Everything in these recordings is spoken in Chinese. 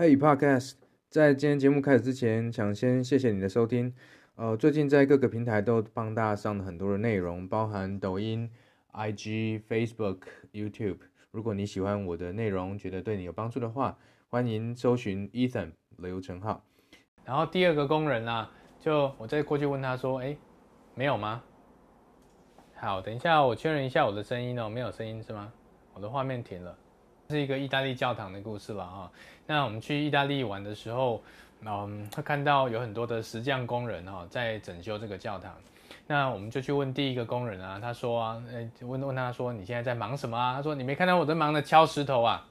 Hey Podcast，在今天节目开始之前，想先谢谢你的收听。呃，最近在各个平台都帮大家上了很多的内容，包含抖音、IG、Facebook、YouTube。如果你喜欢我的内容，觉得对你有帮助的话，欢迎搜寻 Ethan 刘成浩。然后第二个工人啊，就我再过去问他说：“哎，没有吗？”好，等一下我确认一下我的声音哦，没有声音是吗？我的画面停了。是一个意大利教堂的故事了哈。那我们去意大利玩的时候，嗯，会看到有很多的石匠工人哈，在整修这个教堂。那我们就去问第一个工人啊，他说啊，问问他说，你现在在忙什么啊？他说你没看到我在忙着敲石头啊，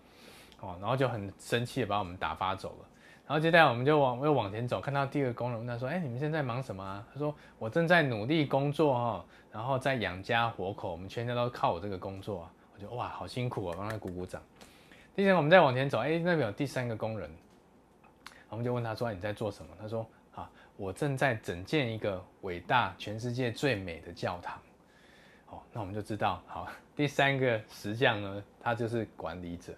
哦，然后就很生气的把我们打发走了。然后接下来我们就往又往前走，看到第二个工人问他说，哎，你们现在忙什么啊？他说我正在努力工作哈，然后在养家活口，我们全家都靠我这个工作啊。我就哇，好辛苦啊，帮他鼓鼓掌。接下来我们再往前走，哎，那边有第三个工人，我们就问他说：“你在做什么？”他说：“啊，我正在整建一个伟大、全世界最美的教堂。”哦，那我们就知道，好，第三个石匠呢，他就是管理者，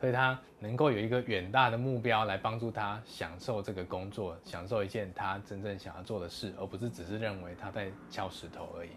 所以他能够有一个远大的目标来帮助他享受这个工作，享受一件他真正想要做的事，而不是只是认为他在敲石头而已。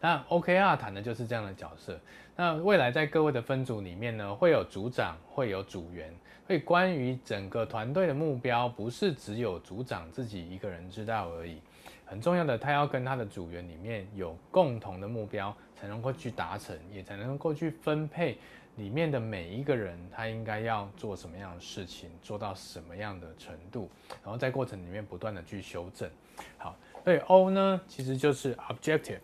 那 OKR 谈的就是这样的角色。那未来在各位的分组里面呢，会有组长，会有组员。所以关于整个团队的目标，不是只有组长自己一个人知道而已。很重要的，他要跟他的组员里面有共同的目标，才能够去达成，也才能够去分配里面的每一个人，他应该要做什么样的事情，做到什么样的程度，然后在过程里面不断的去修正。好，所以 O 呢，其实就是 objective。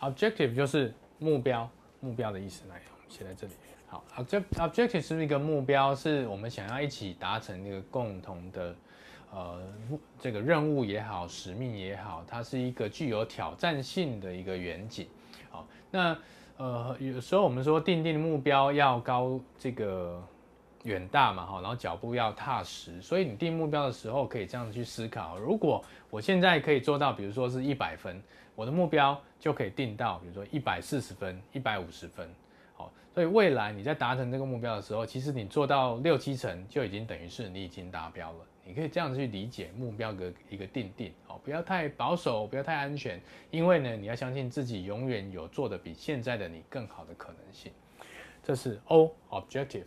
Objective 就是目标，目标的意思。来，写在这里。好，objective 是一个目标？是我们想要一起达成一个共同的，呃，这个任务也好，使命也好，它是一个具有挑战性的一个远景。好，那呃，有时候我们说定定目标要高，这个远大嘛，哈，然后脚步要踏实。所以你定目标的时候，可以这样子去思考：如果我现在可以做到，比如说是一百分。我的目标就可以定到，比如说一百四十分、一百五十分，好，所以未来你在达成这个目标的时候，其实你做到六七成就已经等于是你已经达标了。你可以这样子去理解目标的一个定定，好，不要太保守，不要太安全，因为呢，你要相信自己永远有做的比现在的你更好的可能性。这是 O objective。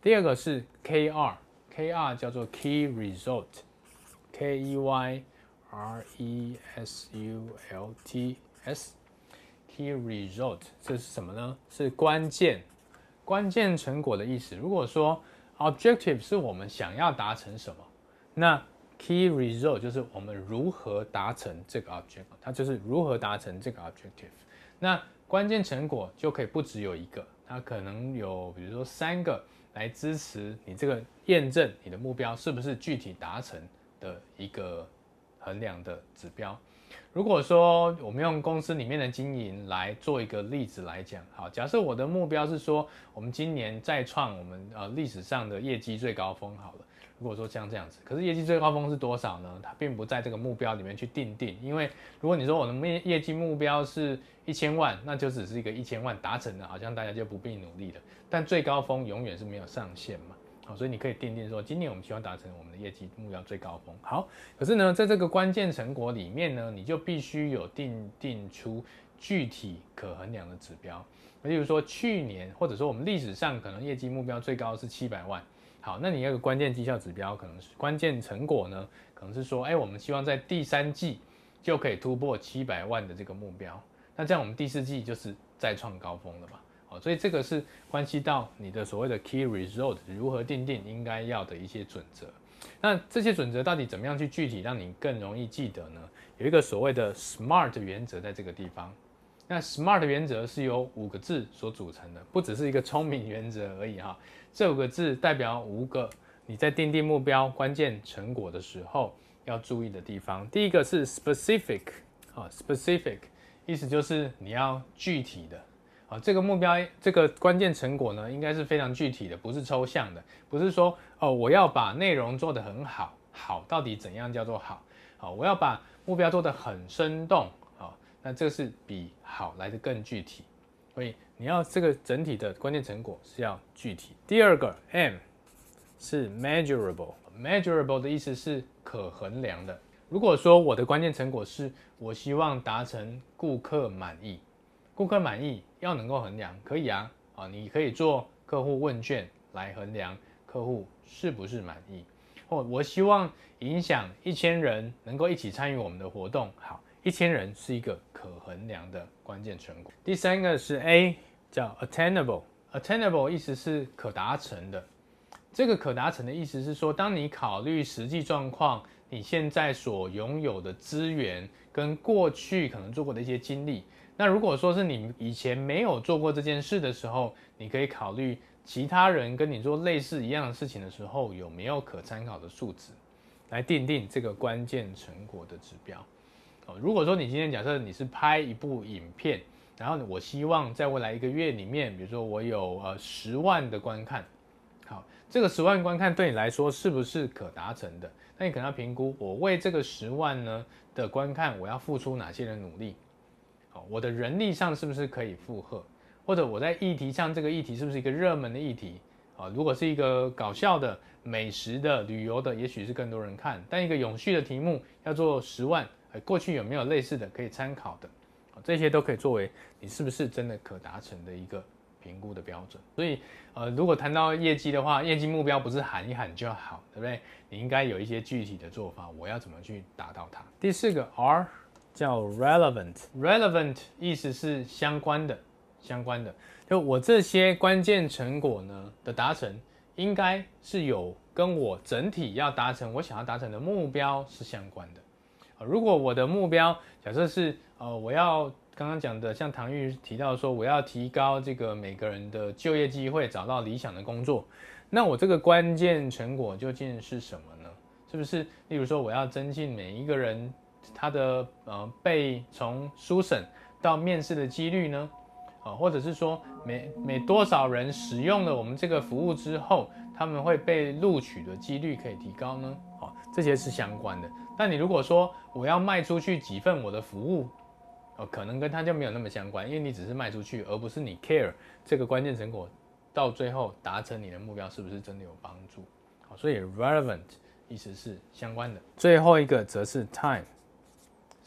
第二个是 KR，KR 叫做 Key Result，K E Y。R E S U L T S，Key Result，这是什么呢？是关键、关键成果的意思。如果说 Objective 是我们想要达成什么，那 Key Result 就是我们如何达成这个 Objective，它就是如何达成这个 Objective。那关键成果就可以不只有一个，它可能有，比如说三个来支持你这个验证你的目标是不是具体达成的一个。衡量的指标，如果说我们用公司里面的经营来做一个例子来讲，好，假设我的目标是说，我们今年再创我们呃历史上的业绩最高峰，好了，如果说像这样子，可是业绩最高峰是多少呢？它并不在这个目标里面去定定，因为如果你说我的业业绩目标是一千万，那就只是一个一千万达成了，好像大家就不必努力了，但最高峰永远是没有上限嘛。好，所以你可以定定说，今年我们希望达成我们的业绩目标最高峰。好，可是呢，在这个关键成果里面呢，你就必须有定定出具体可衡量的指标。例如说，去年或者说我们历史上可能业绩目标最高是七百万。好，那你那个关键绩效指标，可能是关键成果呢，可能是说，哎，我们希望在第三季就可以突破七百万的这个目标。那这样我们第四季就是再创高峰了嘛？哦，所以这个是关系到你的所谓的 key result 如何定定应该要的一些准则。那这些准则到底怎么样去具体让你更容易记得呢？有一个所谓的 SMART 原则在这个地方。那 SMART 原则是由五个字所组成的，不只是一个聪明原则而已哈。这五个字代表五个你在定定目标、关键成果的时候要注意的地方。第一个是 specific 啊，specific 意思就是你要具体的。啊，这个目标，这个关键成果呢，应该是非常具体的，不是抽象的，不是说哦，我要把内容做得很好，好到底怎样叫做好？好，我要把目标做得很生动，好，那这是比好来的更具体，所以你要这个整体的关键成果是要具体。第二个 M 是 measurable。measurable 的意思是可衡量的。如果说我的关键成果是我希望达成顾客满意，顾客满意要能够衡量，可以啊，啊，你可以做客户问卷来衡量客户是不是满意。或我希望影响一千人能够一起参与我们的活动，好，一千人是一个可衡量的关键成果。第三个是 A，叫 attainable，attainable 意思是可达成的。这个可达成的意思是说，当你考虑实际状况。你现在所拥有的资源跟过去可能做过的一些经历，那如果说是你以前没有做过这件事的时候，你可以考虑其他人跟你做类似一样的事情的时候，有没有可参考的数值来订定这个关键成果的指标。哦，如果说你今天假设你是拍一部影片，然后我希望在未来一个月里面，比如说我有呃十万的观看，好，这个十万观看对你来说是不是可达成的？那你可能要评估，我为这个十万呢的观看，我要付出哪些的努力？我的人力上是不是可以负荷？或者我在议题上，这个议题是不是一个热门的议题？啊，如果是一个搞笑的、美食的、旅游的，也许是更多人看。但一个永续的题目要做十万，过去有没有类似的可以参考的？这些都可以作为你是不是真的可达成的一个。评估的标准，所以呃，如果谈到业绩的话，业绩目标不是喊一喊就好，对不对？你应该有一些具体的做法，我要怎么去达到它？第四个 R 叫 relevant，relevant 意思是相关的，相关的。就我这些关键成果呢的达成，应该是有跟我整体要达成我想要达成的目标是相关的。如果我的目标假设是呃，我要刚刚讲的，像唐玉提到说，我要提高这个每个人的就业机会，找到理想的工作。那我这个关键成果究竟是什么呢？是不是，例如说，我要增进每一个人他的呃被从书审到面试的几率呢？啊，或者是说每每多少人使用了我们这个服务之后，他们会被录取的几率可以提高呢？啊，这些是相关的。但你如果说我要卖出去几份我的服务，哦，可能跟它就没有那么相关，因为你只是卖出去，而不是你 care 这个关键成果到最后达成你的目标是不是真的有帮助。好，所以 relevant 意思是相关的。最后一个则是 time，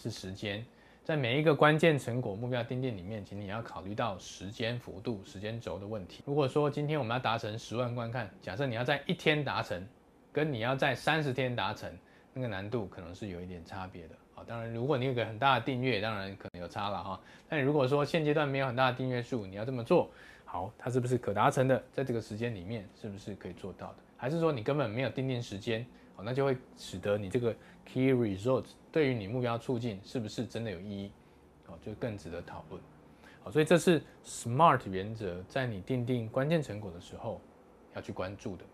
是时间，在每一个关键成果目标订定里面，请你要考虑到时间幅度、时间轴的问题。如果说今天我们要达成十万观看，假设你要在一天达成，跟你要在三十天达成，那个难度可能是有一点差别的。啊当然，如果你有个很大的订阅，当然可能有差了哈。但如果说现阶段没有很大的订阅数，你要这么做，好，它是不是可达成的？在这个时间里面，是不是可以做到的？还是说你根本没有定定时间？好，那就会使得你这个 key result 对于你目标促进是不是真的有意义？好，就更值得讨论。好，所以这是 SMART 原则在你定定关键成果的时候要去关注的。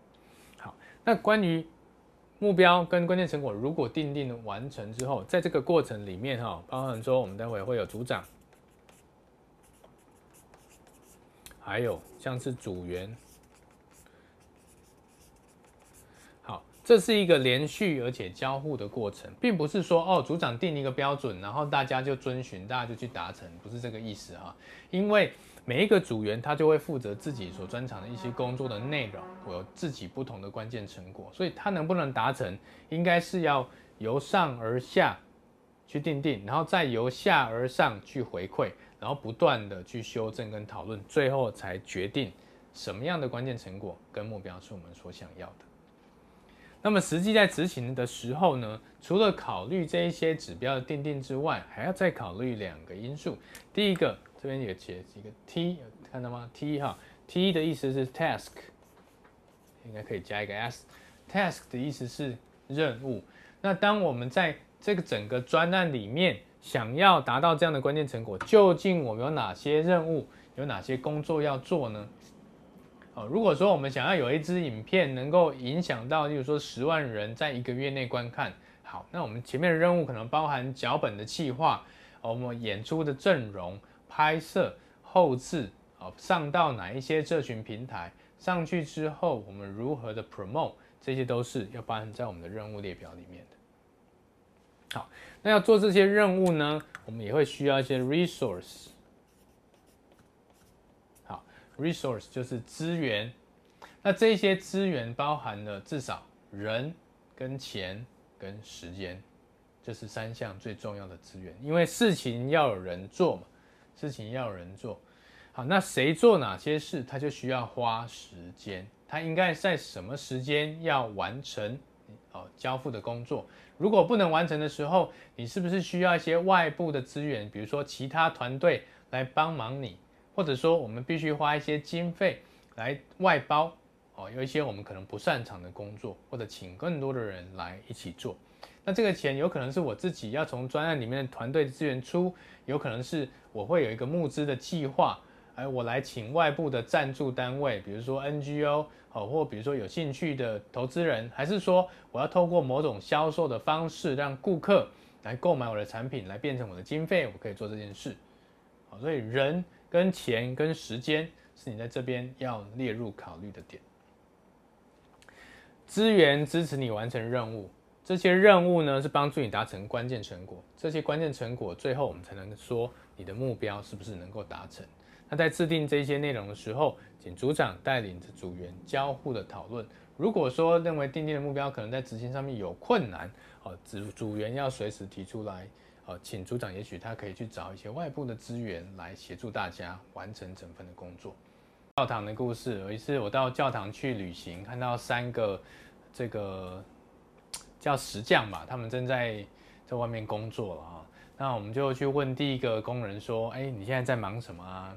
好，那关于目标跟关键成果如果定定完成之后，在这个过程里面哈，包含说我们待会会有组长，还有像是组员，好，这是一个连续而且交互的过程，并不是说哦，组长定一个标准，然后大家就遵循，大家就去达成，不是这个意思哈，因为。每一个组员他就会负责自己所专长的一些工作的内容，会有自己不同的关键成果，所以他能不能达成，应该是要由上而下去定定，然后再由下而上去回馈，然后不断的去修正跟讨论，最后才决定什么样的关键成果跟目标是我们所想要的。那么实际在执行的时候呢，除了考虑这一些指标的订定之外，还要再考虑两个因素，第一个。这边也写一个 T，看到吗？T 哈，T 的意思是 task，应该可以加一个 S。task 的意思是任务。那当我们在这个整个专案里面想要达到这样的关键成果，究竟我们有哪些任务，有哪些工作要做呢？哦，如果说我们想要有一支影片能够影响到，例如说十万人在一个月内观看，好，那我们前面的任务可能包含脚本的企划，我们演出的阵容。拍摄、后制，哦，上到哪一些社群平台？上去之后，我们如何的 promote？这些都是要包含在我们的任务列表里面的。好，那要做这些任务呢，我们也会需要一些 resource。好，resource 就是资源。那这些资源包含了至少人、跟钱、跟时间，这是三项最重要的资源。因为事情要有人做嘛，事情要有人做。好，那谁做哪些事，他就需要花时间。他应该在什么时间要完成交付的工作？如果不能完成的时候，你是不是需要一些外部的资源，比如说其他团队来帮忙你，或者说我们必须花一些经费来外包哦，有一些我们可能不擅长的工作，或者请更多的人来一起做。那这个钱有可能是我自己要从专案里面的团队资源出，有可能是我会有一个募资的计划，哎，我来请外部的赞助单位，比如说 NGO。好，或比如说有兴趣的投资人，还是说我要透过某种销售的方式，让顾客来购买我的产品，来变成我的经费，我可以做这件事。好，所以人跟钱跟时间是你在这边要列入考虑的点。资源支持你完成任务，这些任务呢是帮助你达成关键成果，这些关键成果最后我们才能说你的目标是不是能够达成。那在制定这些内容的时候，请组长带领着组员交互的讨论。如果说认为定定的目标可能在执行上面有困难，哦，组组员要随时提出来，哦，请组长也许他可以去找一些外部的资源来协助大家完成整份的工作。教堂的故事，有一次我到教堂去旅行，看到三个这个叫石匠吧，他们正在在外面工作了啊。那我们就去问第一个工人说：“哎，你现在在忙什么啊？”